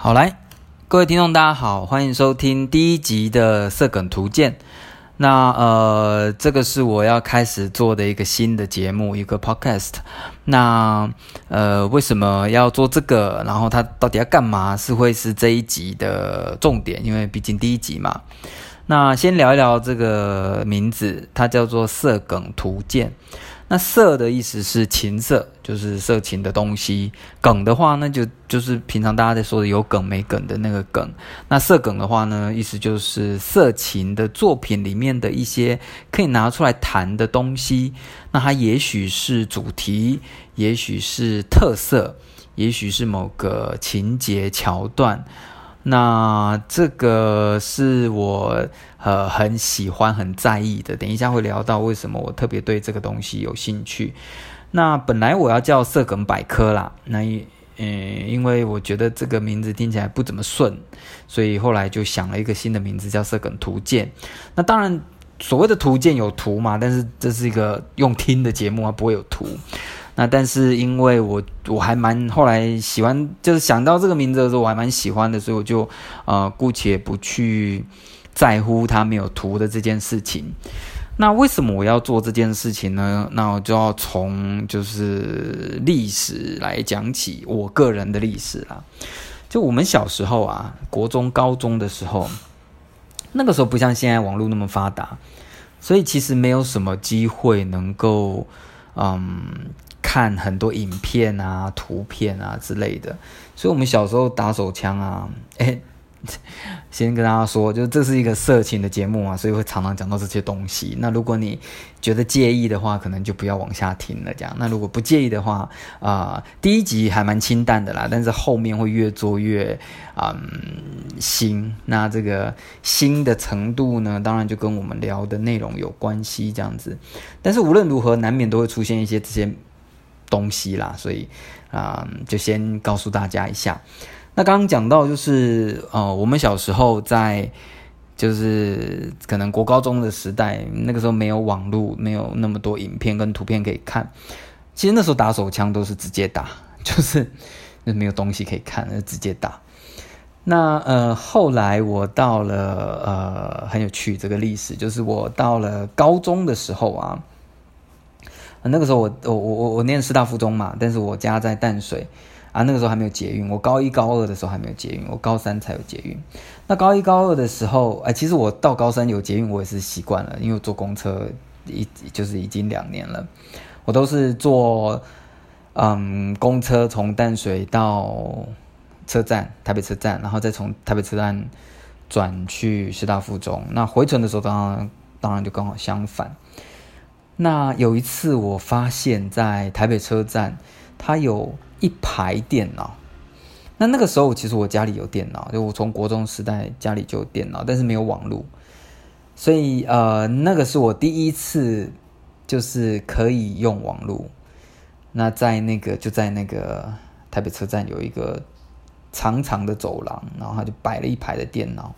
好，来，各位听众，大家好，欢迎收听第一集的色梗图鉴。那呃，这个是我要开始做的一个新的节目，一个 podcast。那呃，为什么要做这个？然后它到底要干嘛？是会是这一集的重点，因为毕竟第一集嘛。那先聊一聊这个名字，它叫做色梗图鉴。那色的意思是情色，就是色情的东西。梗的话，那就就是平常大家在说的有梗没梗的那个梗。那色梗的话呢，意思就是色情的作品里面的一些可以拿出来谈的东西。那它也许是主题，也许是特色，也许是某个情节桥段。那这个是我呃很喜欢、很在意的。等一下会聊到为什么我特别对这个东西有兴趣。那本来我要叫色梗百科啦，那嗯，因为我觉得这个名字听起来不怎么顺，所以后来就想了一个新的名字叫色梗图鉴。那当然，所谓的图鉴有图嘛，但是这是一个用听的节目啊，不会有图。那但是因为我我还蛮后来喜欢，就是想到这个名字的时候，我还蛮喜欢的，所以我就呃姑且不去在乎它没有图的这件事情。那为什么我要做这件事情呢？那我就要从就是历史来讲起，我个人的历史啦。就我们小时候啊，国中、高中的时候，那个时候不像现在网络那么发达，所以其实没有什么机会能够嗯。看很多影片啊、图片啊之类的，所以我们小时候打手枪啊，哎，先跟大家说，就这是一个色情的节目啊，所以会常常讲到这些东西。那如果你觉得介意的话，可能就不要往下听了。这样，那如果不介意的话，啊、第一集还蛮清淡的啦，但是后面会越做越嗯腥。那这个腥的程度呢，当然就跟我们聊的内容有关系，这样子。但是无论如何，难免都会出现一些这些。东西啦，所以啊、就先告诉大家一下。那刚刚讲到就是，呃，我们小时候在就是可能国高中的时代，那个时候没有网络，没有那么多影片跟图片可以看。其实那时候打手枪都是直接打，就是那没有东西可以看，就直接打。那呃，后来我到了呃，很有趣这个历史，就是我到了高中的时候啊。那个时候我我我我我念师大附中嘛，但是我家在淡水啊，那个时候还没有捷运。我高一高二的时候还没有捷运，我高三才有捷运。那高一高二的时候，哎，其实我到高三有捷运，我也是习惯了，因为我坐公车一就是已经两年了，我都是坐嗯公车从淡水到车站台北车站，然后再从台北车站转去师大附中。那回程的时候当然当然就刚好相反。那有一次，我发现，在台北车站，它有一排电脑。那那个时候，其实我家里有电脑，就我从国中时代家里就有电脑，但是没有网络。所以，呃，那个是我第一次，就是可以用网络。那在那个就在那个台北车站有一个长长的走廊，然后他就摆了一排的电脑。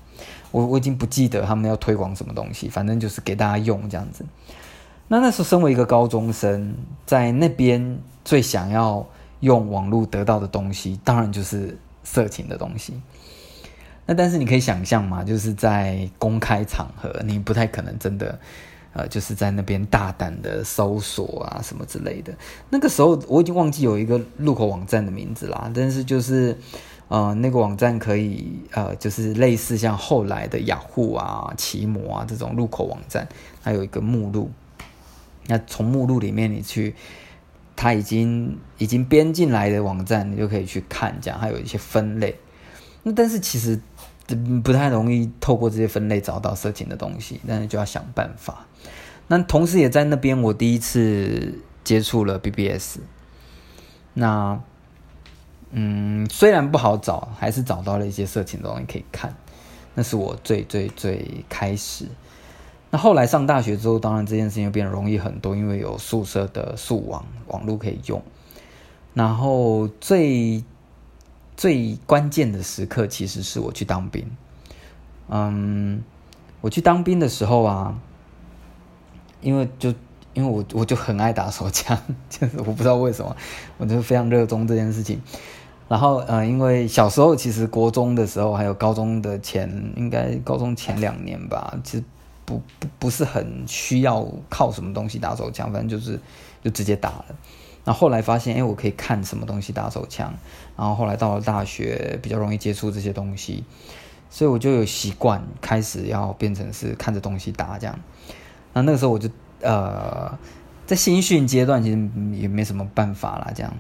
我我已经不记得他们要推广什么东西，反正就是给大家用这样子。那那时候，身为一个高中生，在那边最想要用网络得到的东西，当然就是色情的东西。那但是你可以想象嘛，就是在公开场合，你不太可能真的，呃，就是在那边大胆的搜索啊什么之类的。那个时候我已经忘记有一个入口网站的名字啦，但是就是，呃，那个网站可以，呃，就是类似像后来的雅虎啊、奇摩啊这种入口网站，它有一个目录。那从目录里面你去，它已经已经编进来的网站，你就可以去看，这样还有一些分类。那但是其实不太容易透过这些分类找到色情的东西，但是就要想办法。那同时也在那边，我第一次接触了 BBS。那嗯，虽然不好找，还是找到了一些色情的东西可以看。那是我最最最开始。那后来上大学之后，当然这件事情就变得容易很多，因为有宿舍的宿网网络可以用。然后最最关键的时刻，其实是我去当兵。嗯，我去当兵的时候啊，因为就因为我我就很爱打手枪，就是我不知道为什么，我就非常热衷这件事情。然后呃，因为小时候其实国中的时候，还有高中的前，应该高中前两年吧，其实不不不是很需要靠什么东西打手枪，反正就是就直接打了。然后后来发现，哎，我可以看什么东西打手枪。然后后来到了大学，比较容易接触这些东西，所以我就有习惯开始要变成是看着东西打这样。那那个时候我就呃，在新训阶段其实也没什么办法啦，这样，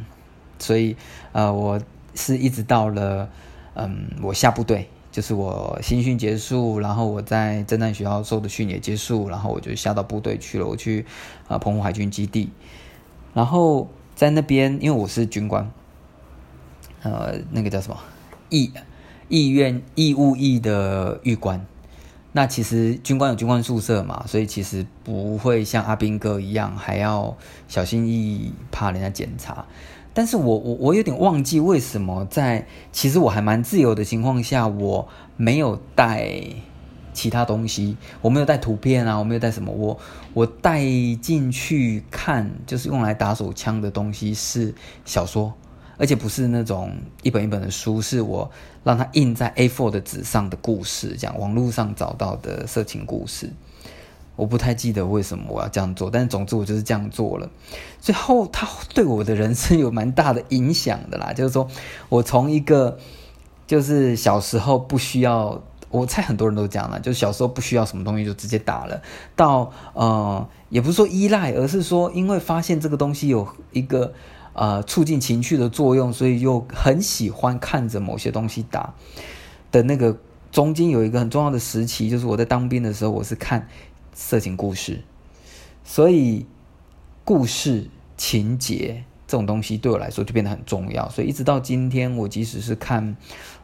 所以呃我。是一直到了，嗯，我下部队，就是我新训结束，然后我在政战学校受的训也结束，然后我就下到部队去了。我去啊澎湖海军基地，然后在那边，因为我是军官，呃，那个叫什么义义愿义务役的预官。那其实军官有军官宿舍嘛，所以其实不会像阿兵哥一样还要小心翼翼，怕人家检查。但是我我我有点忘记为什么在其实我还蛮自由的情况下，我没有带其他东西，我没有带图片啊，我没有带什么，我我带进去看就是用来打手枪的东西是小说，而且不是那种一本一本的书，是我让它印在 A4 的纸上的故事，这样网络上找到的色情故事。我不太记得为什么我要这样做，但总之我就是这样做了。最后，他对我的人生有蛮大的影响的啦。就是说我从一个就是小时候不需要，我猜很多人都讲了，就是小时候不需要什么东西就直接打了，到呃，也不是说依赖，而是说因为发现这个东西有一个呃促进情绪的作用，所以又很喜欢看着某些东西打的那个中间有一个很重要的时期，就是我在当兵的时候，我是看。色情故事，所以故事情节这种东西对我来说就变得很重要。所以一直到今天，我即使是看，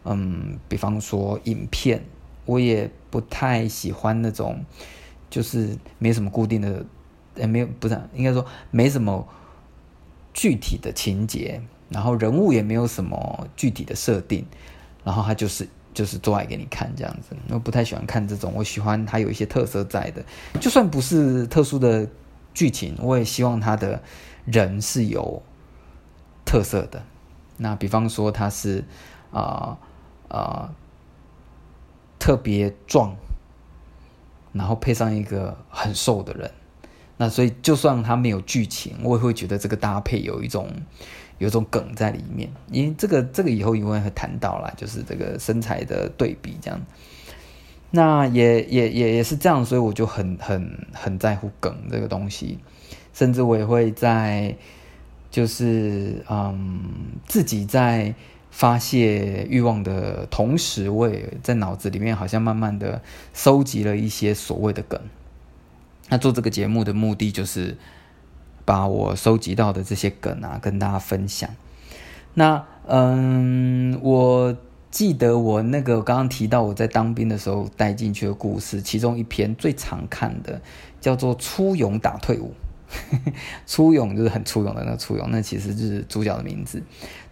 嗯，比方说影片，我也不太喜欢那种就是没什么固定的，也没有不是应该说没什么具体的情节，然后人物也没有什么具体的设定，然后它就是。就是做爱给你看这样子，我不太喜欢看这种，我喜欢它有一些特色在的，就算不是特殊的剧情，我也希望他的人是有特色的。那比方说他是啊啊、特别壮，然后配上一个很瘦的人，那所以就算他没有剧情，我也会觉得这个搭配有一种。有种梗在里面，因为这个这个以后也会谈到啦，就是这个身材的对比这样。那也也也也是这样，所以我就很很很在乎梗这个东西，甚至我也会在就是嗯自己在发泄欲望的同时，我也在脑子里面好像慢慢的收集了一些所谓的梗。那做这个节目的目的就是。把我收集到的这些梗啊，跟大家分享。那嗯，我记得我那个刚刚提到我在当兵的时候带进去的故事，其中一篇最常看的叫做“出勇打退伍”。出勇就是很出勇的那个粗勇，那其实就是主角的名字。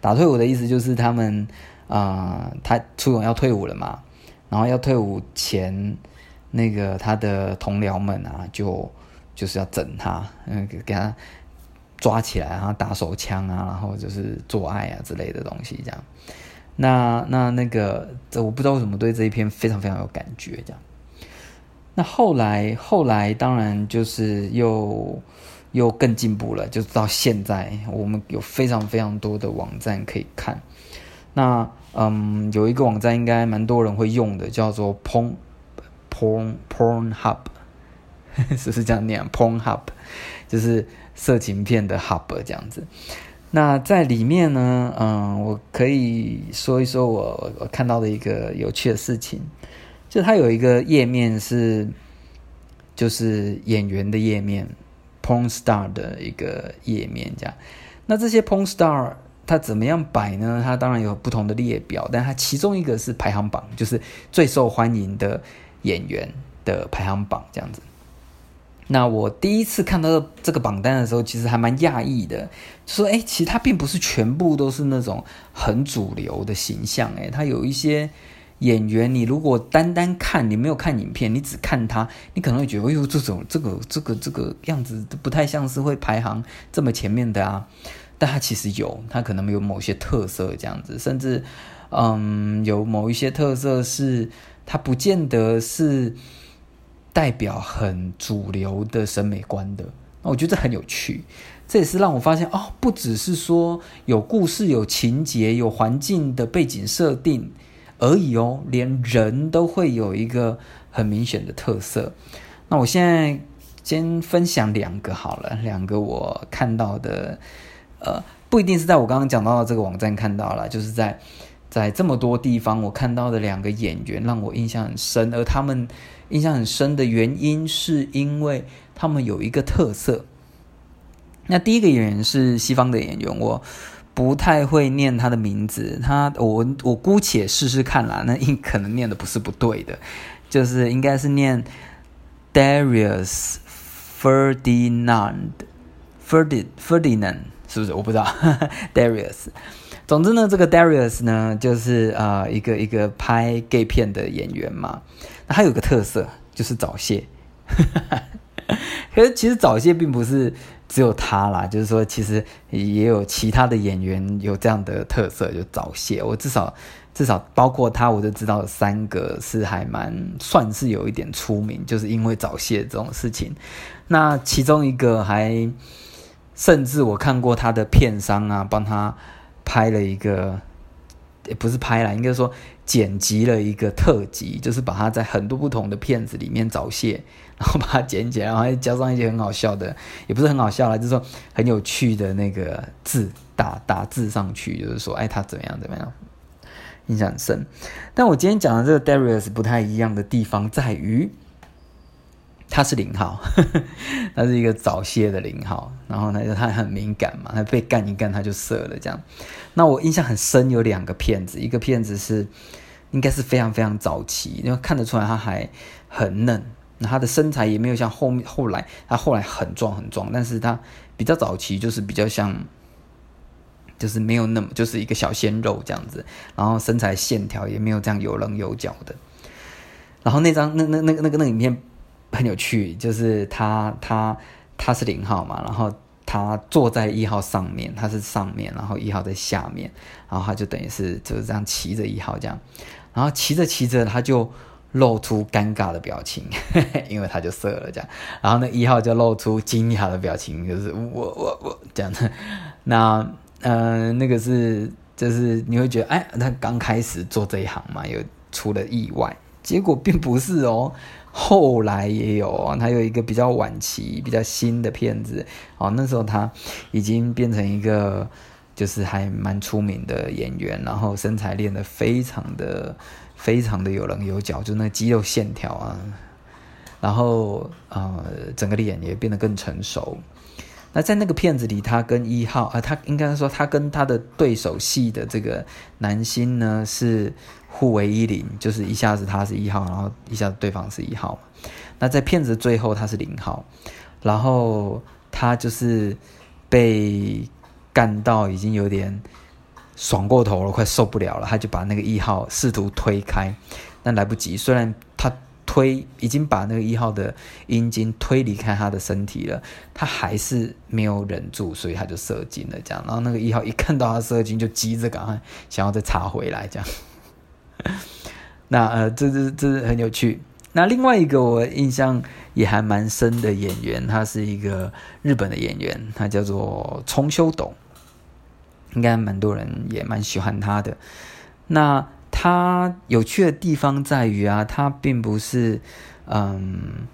打退伍的意思就是他们啊、他出勇要退伍了嘛，然后要退伍前，那个他的同僚们啊就。就是要整他，嗯，给他抓起来，然后打手枪啊，然后就是做爱啊之类的东西，这样。那那那个，这我不知道为什么对这一篇非常非常有感觉，这样。那后来后来，当然就是又又更进步了，就到现在，我们有非常非常多的网站可以看。那嗯，有一个网站应该蛮多人会用的，叫做 Porn Porn Porn Hub。是不是这样念？Pornhub 就是色情片的 hub 这样子。那在里面呢，嗯，我可以说一说我我看到的一个有趣的事情，就它有一个页面是，就是演员的页面，porn star 的一个页面这样。那这些 porn star 它怎么样摆呢？它当然有不同的列表，但它其中一个是排行榜，就是最受欢迎的演员的排行榜这样子。那我第一次看到这个榜单的时候，其实还蛮讶异的，说，哎，其实它并不是全部都是那种很主流的形象，哎，它有一些演员，你如果单单看，你没有看影片，你只看他，你可能会觉得，哎呦，这种这个这个这个样子不太像是会排行这么前面的啊。但他其实有，他可能有某些特色这样子，甚至嗯，有某一些特色是他不见得是代表很主流的审美观的。那我觉得这很有趣，这也是让我发现哦，不只是说有故事、有情节、有环境的背景设定而已哦，连人都会有一个很明显的特色。那我现在。先分享两个好了，两个我看到的，呃，不一定是在我刚刚讲到的这个网站看到了，就是在在这么多地方我看到的两个演员让我印象很深，而他们印象很深的原因是因为他们有一个特色。那第一个演员是西方的演员，我不太会念他的名字，他我我姑且试试看啦，那应可能念的不是不对的，就是应该是念 Darius。Ferdinand，Ferdinand 是不是？我不知道。Darius，总之呢，这个 Darius 呢，就是呃一个一个拍 gay 片的演员嘛。那他有个特色，就是早泄。可是其实早泄并不是只有他啦，就是说其实也有其他的演员有这样的特色，就早泄。我至少。至少包括他，我就知道三个是还蛮算是有一点出名，就是因为早泄这种事情。那其中一个还，甚至我看过他的片商啊，帮他拍了一个，也不是拍了，应该说剪辑了一个特辑，就是把他在很多不同的片子里面找泄，然后把它剪起来，然后加上一些很好笑的，也不是很好笑啦，就是说很有趣的那个字打打字上去，就是说，哎，他怎么样怎么样。印象很深，但我今天讲的这个 Darius 不太一样的地方在于，他是零号，呵呵，他是一个早泄的零号，然后呢，他很敏感嘛，他被干一干他就射了这样。那我印象很深有两个片子，一个片子是应该是非常非常早期，因为看得出来他还很嫩，那他的身材也没有像后面后来他后来很壮很壮，但是他比较早期就是比较像。就是没有那么，就是一个小鲜肉这样子，然后身材线条也没有这样有棱有角的。然后那张那那那个那个那个影片很有趣，就是他他他是零号嘛，然后他坐在一号上面，他是上面，然后一号在下面，然后他就等于是就是这样骑着一号这样，然后骑着骑着他就露出尴尬的表情，因为他就射了这样，然后那一号就露出惊讶的表情，就是我我我这样的那。嗯、呃，那个是，就是你会觉得，哎，他刚开始做这一行嘛，有出了意外，结果并不是哦，后来也有哦，他有一个比较晚期、比较新的片子，哦，那时候他已经变成一个，就是还蛮出名的演员，然后身材练得非常的、非常的有棱有角，就那肌肉线条啊，然后呃，整个脸也变得更成熟。那在那个片子里，他跟一号啊、他应该说他跟他的对手戏的这个男星呢是互为一零，就是一下子他是一号，然后一下子对方是一号。那在片子最后他是零号，然后他就是被干到已经有点爽过头了，快受不了了，他就把那个一号试图推开，但来不及，虽然他。推已经把那个一号的阴茎推离开他的身体了，他还是没有忍住，所以他就射精了。这样，然后那个一号一看到他射精，就急着赶快想要再插回来。这样，那呃，这这这很有趣。那另外一个我印象也还蛮深的演员，他是一个日本的演员，他叫做冲修斗，应该蛮多人也蛮喜欢他的。那。他有趣的地方在于啊，他并不是，嗯，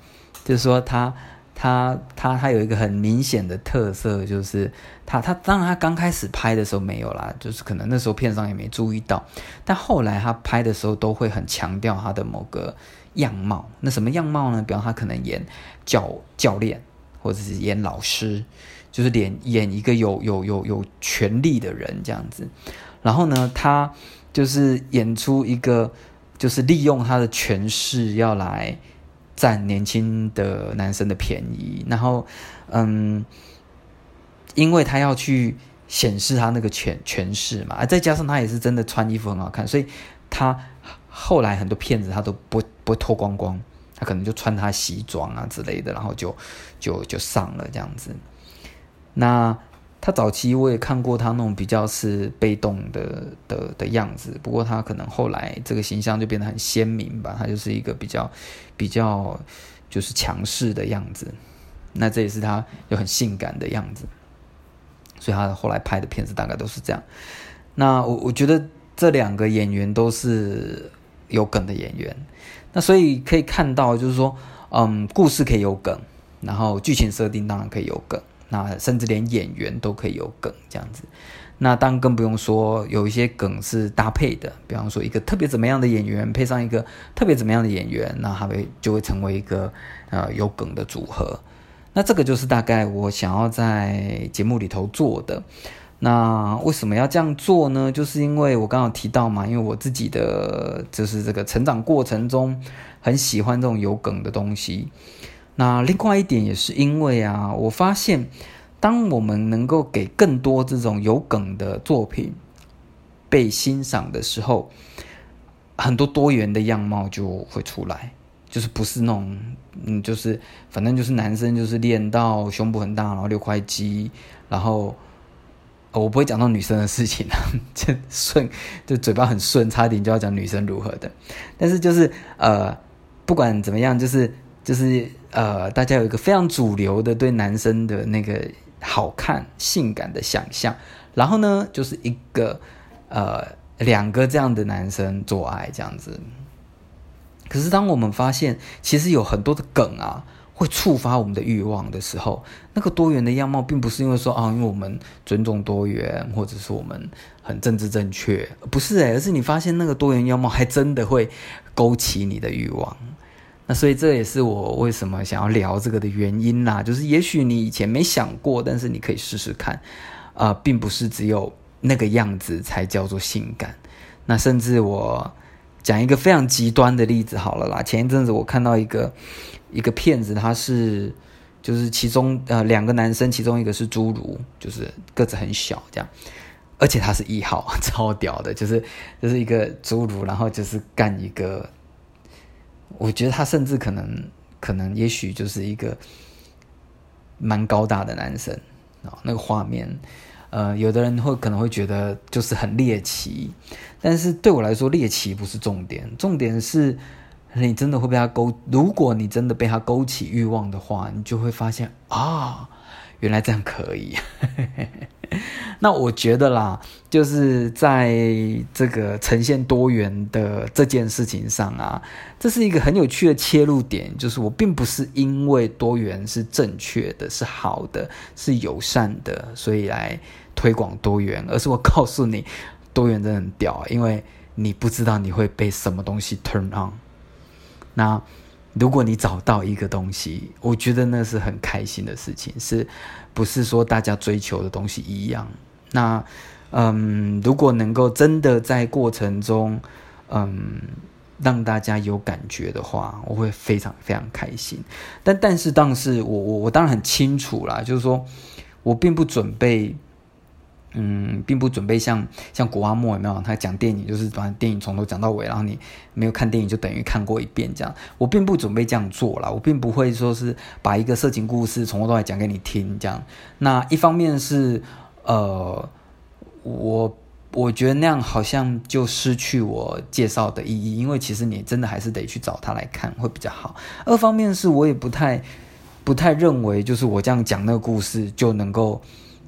就是说他他他他有一个很明显的特色，就是他他当然他刚开始拍的时候没有啦，就是可能那时候片商也没注意到，但后来他拍的时候都会很强调他的某个样貌。那什么样貌呢？比方他可能演教教练，或者是演老师，就是演演一个有有有有权力的人这样子。然后呢，他。就是演出一个，就是利用他的权势要来占年轻的男生的便宜，然后，嗯，因为他要去显示他那个权权势嘛，再加上他也是真的穿衣服很好看，所以他后来很多骗子他都不不脱光光，他可能就穿他西装啊之类的，然后就就就上了这样子。那他早期我也看过他那种比较是被动的的的样子，不过他可能后来这个形象就变得很鲜明吧，他就是一个比较比较就是强势的样子，那这也是他有很性感的样子，所以他后来拍的片子大概都是这样。那我我觉得这两个演员都是有梗的演员，那所以可以看到就是说，嗯，故事可以有梗，然后剧情设定当然可以有梗。那甚至连演员都可以有梗这样子，那当然更不用说有一些梗是搭配的，比方说一个特别怎么样的演员配上一个特别怎么样的演员，那他会就会成为一个呃有梗的组合。那这个就是大概我想要在节目里头做的。那为什么要这样做呢？就是因为我刚刚提到嘛，因为我自己的就是这个成长过程中很喜欢这种有梗的东西。那另外一点也是因为啊，我发现，当我们能够给更多这种有梗的作品被欣赏的时候，很多多元的样貌就会出来，就是不是那种，嗯，就是反正就是男生就是练到胸部很大，然后六块肌，然后我不会讲到女生的事情啊，就顺，就嘴巴很顺，差点就要讲女生如何的，但是就是呃，不管怎么样，就是就是。呃，大家有一个非常主流的对男生的那个好看、性感的想象，然后呢，就是一个呃两个这样的男生做爱这样子。可是当我们发现其实有很多的梗啊，会触发我们的欲望的时候，那个多元的样貌，并不是因为说啊，因为我们尊重多元，或者是我们很政治正确，不是诶，而是你发现那个多元样貌还真的会勾起你的欲望。那所以这也是我为什么想要聊这个的原因啦，就是也许你以前没想过，但是你可以试试看，啊、并不是只有那个样子才叫做性感。那甚至我讲一个非常极端的例子好了啦，前一阵子我看到一个一个骗子，他是就是其中呃两个男生，其中一个是侏儒，就是个子很小这样，而且他是一号，超屌的，就是就是一个侏儒，然后就是干一个。我觉得他甚至可能，可能也许就是一个蛮高大的男生啊。那个画面，呃，有的人会可能会觉得就是很猎奇，但是对我来说，猎奇不是重点，重点是你真的会被他勾。如果你真的被他勾起欲望的话，你就会发现啊，原来这样可以。那我觉得啦，就是在这个呈现多元的这件事情上啊，这是一个很有趣的切入点。就是我并不是因为多元是正确的、是好的、是友善的，所以来推广多元，而是我告诉你，多元真的很屌，因为你不知道你会被什么东西 turn on。那如果你找到一个东西，我觉得那是很开心的事情，是不是说大家追求的东西一样？那，嗯，如果能够真的在过程中，嗯，让大家有感觉的话，我会非常非常开心。但但是，当是我我我当然很清楚啦，就是说我并不准备。嗯，并不准备像像古阿莫有没有？他讲电影就是把电影从头讲到尾，然后你没有看电影就等于看过一遍这样。我并不准备这样做啦，我并不会说是把一个色情故事从头到尾讲给你听这样。那一方面是呃，我我觉得那样好像就失去我介绍的意义，因为其实你真的还是得去找他来看会比较好。二方面是我也不太不太认为，就是我这样讲那个故事就能够。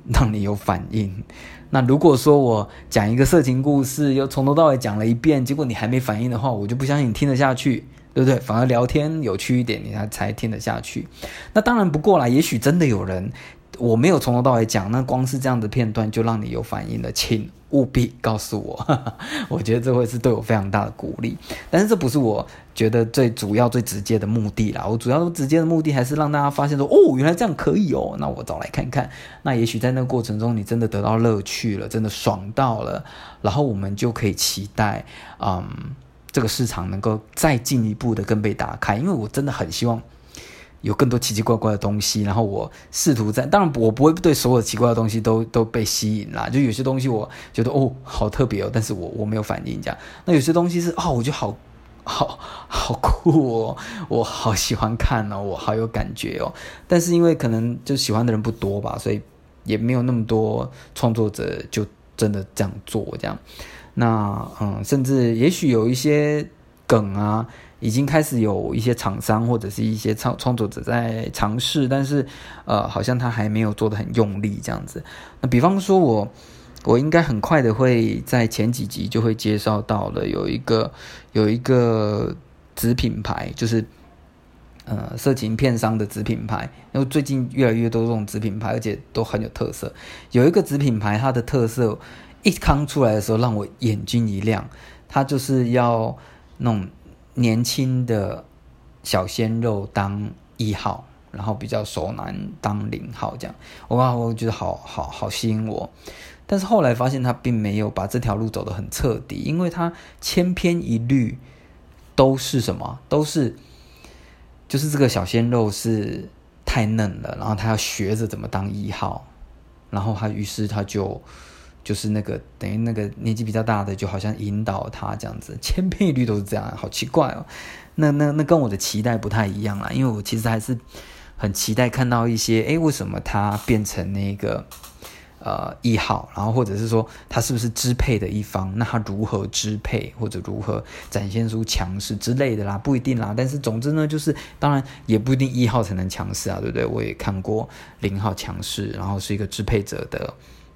让你有反应。那如果说我讲一个色情故事，又从头到尾讲了一遍，结果你还没反应的话，我就不相信你听得下去，对不对？反而聊天有趣一点，你才才听得下去。那当然不过啦，也许真的有人。我没有从头到尾讲，那光是这样的片段就让你有反应了，请务必告诉我，我觉得这会是对我非常大的鼓励。但是这不是我觉得最主要、最直接的目的啦。我主要直接的目的还是让大家发现说，哦，原来这样可以哦，那我找来看看。那也许在那个过程中，你真的得到乐趣了，真的爽到了，然后我们就可以期待，嗯，这个市场能够再进一步的更被打开。因为我真的很希望。有更多奇奇怪怪的东西，然后我试图在，当然我不会对所有奇怪的东西都都被吸引啦，就有些东西我觉得哦好特别哦，但是我我没有反应这样。那有些东西是哦，我就好好 好酷哦，我好喜欢看哦，我好有感觉哦。但是因为可能就喜欢的人不多吧，所以也没有那么多创作者就真的这样做这样。那嗯，甚至也许有一些梗啊，已经开始有一些厂商或者是一些创创作者在尝试，但是呃，好像他还没有做得很用力这样子。那比方说我，我应该很快的会在前几集就会介绍到了有一个有一个子品牌，就是呃色情片商的子品牌，因为最近越来越多这种子品牌，而且都很有特色。有一个子品牌，它的特色。一刚出来的时候，让我眼睛一亮。它就是要那种年轻的小鲜肉当一号，然后比较熟男当零号这样。哇，我觉得好好好吸引我。但是后来发现他并没有把这条路走得很彻底，因为他千篇一律都是什么？都是就是这个小鲜肉是太嫩了，然后他要学着怎么当一号，然后他于是他就。就是那个等于那个年纪比较大的，就好像引导他这样子，千篇一律都是这样，好奇怪哦。那那那跟我的期待不太一样啦，因为我其实还是很期待看到一些，诶，为什么他变成那个呃一号，然后或者是说他是不是支配的一方？那他如何支配，或者如何展现出强势之类的啦？不一定啦。但是总之呢，就是当然也不一定一号才能强势啊，对不对？我也看过零号强势，然后是一个支配者的。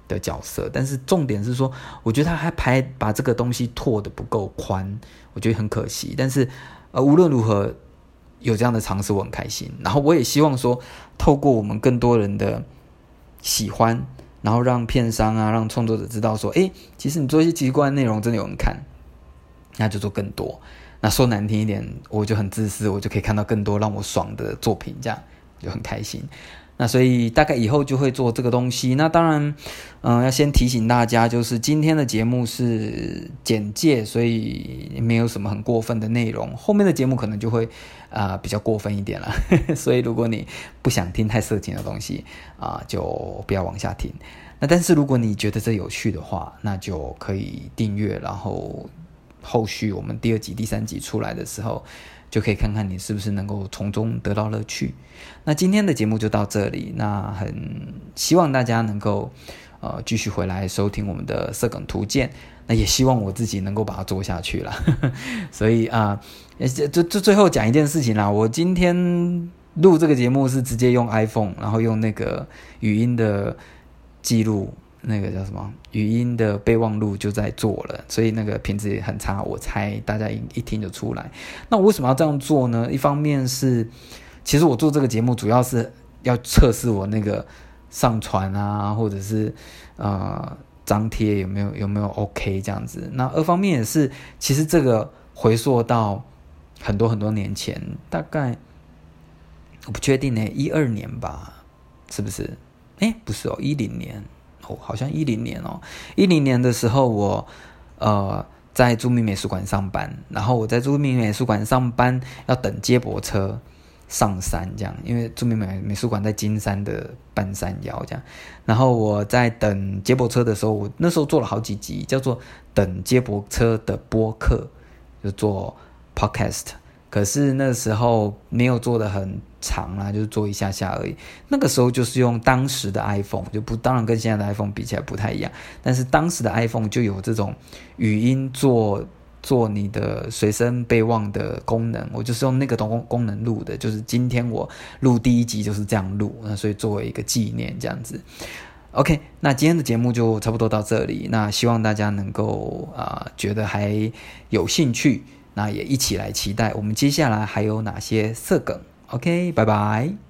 的角色，但是重点是说，我觉得他还拍把这个东西拓得不够宽，我觉得很可惜。但是，呃，无论如何有这样的尝试，我很开心。然后我也希望说，透过我们更多人的喜欢，然后让片商啊，让创作者知道说，诶，其实你做一些奇怪的内容，真的有人看，那就做更多。那说难听一点，我就很自私，我就可以看到更多让我爽的作品，这样就很开心。那所以大概以后就会做这个东西。那当然，嗯、要先提醒大家，就是今天的节目是简介，所以没有什么很过分的内容。后面的节目可能就会啊、比较过分一点了。所以如果你不想听太色情的东西啊、就不要往下听。那但是如果你觉得这有趣的话，那就可以订阅，然后后续我们第二集、第三集出来的时候。就可以看看你是不是能够从中得到乐趣。那今天的节目就到这里，那很希望大家能够呃继续回来收听我们的色梗图鉴。那也希望我自己能够把它做下去了。所以啊，这这最后讲一件事情啦，我今天录这个节目是直接用 iPhone，然后用那个语音的记录。那个叫什么语音的备忘录就在做了，所以那个品质也很差，我猜大家一一听就出来。那我为什么要这样做呢？一方面是，其实我做这个节目主要是要测试我那个上传啊，或者是呃张贴有没有有没有 OK 这样子。那二方面也是，其实这个回溯到很多很多年前，大概我不确定呢，一二年吧，是不是？哎，不是哦，一零年。好像一零年哦，一零年的时候我，呃在著名美术馆上班，然后我在著名美术馆上班要等接驳车上山，这样，因为著名美美术馆在金山的半山腰这样，然后我在等接驳车的时候，我那时候做了好几集，叫做等接驳车的播客，就做 podcast。可是那时候没有做得很长啦，就是做一下下而已。那个时候就是用当时的 iPhone，就不当然跟现在的 iPhone 比起来不太一样。但是当时的 iPhone 就有这种语音做做你的随身备忘的功能，我就是用那个功功能录的。就是今天我录第一集就是这样录，那所以作为一个纪念这样子。OK，那今天的节目就差不多到这里。那希望大家能够啊、觉得还有兴趣。那也一起来期待我们接下来还有哪些色梗。OK，拜拜。